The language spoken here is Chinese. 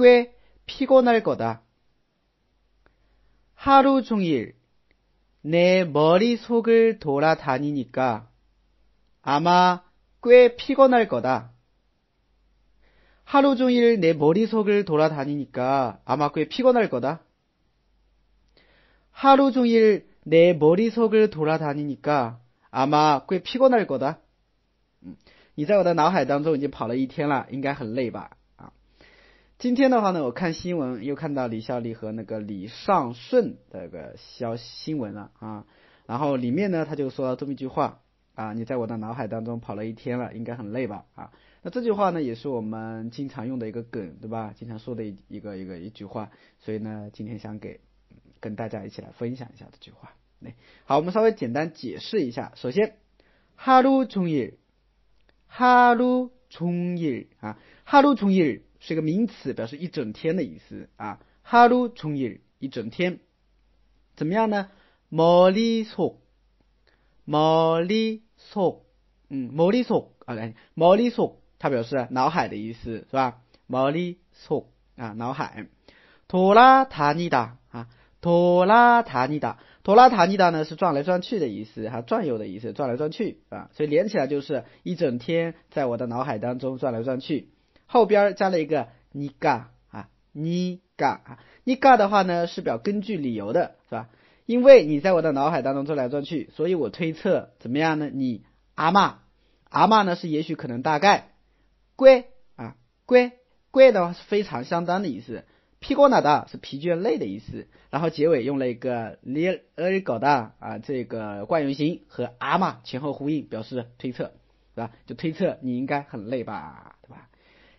꽤 피곤할 거다. 하루 종일 내 머릿속을 돌아다니니까 아마 꽤 피곤할 거다. 하루 종일 내 머릿속을 돌아다니니까 아마 꽤 피곤할 거다. 하루 종일 내 머릿속을 돌아다니니까 아마 꽤 피곤할 거다. 你在我的脑海当中已经跑了一天了，应该很累吧？ 今天的话呢，我看新闻又看到李孝利和那个李尚顺的个消新闻了啊，然后里面呢他就说了这么一句话啊，你在我的脑海当中跑了一天了，应该很累吧啊？那这句话呢也是我们经常用的一个梗，对吧？经常说的一一个一个一句话，所以呢今天想给跟大家一起来分享一下这句话。来，好，我们稍微简单解释一下。首先，하루종 일， 하루종일啊，하루종일 是一个名词，表示一整天的意思啊。哈鲁从日一整天，怎么样呢？머리 속， 머리 속， 嗯，머리 속， 啊，来，머리 속， 它表示脑海的意思，是吧？머리 속， 啊，脑海。돌아다니 다， 啊，돌아다니 다， 돌아다니 다呢是转来转去的意思，哈，转悠的意思，转来转去啊，所以连起来就是一整天在我的脑海当中转来转去。 后边加了一个你嘎啊，你嘎啊，你嘎的话呢是表根据理由的，是吧？因为你在我的脑海当中转来转去，所以我推测怎么样呢？你阿妈阿妈呢是也许可能大概，贵啊贵贵的话是非常相当的意思，피곤하다是疲倦累的意思，然后结尾用了一个리얼거다啊这个惯用型和阿妈前后呼应，表示推测，是吧？就推测你应该很累吧，对吧？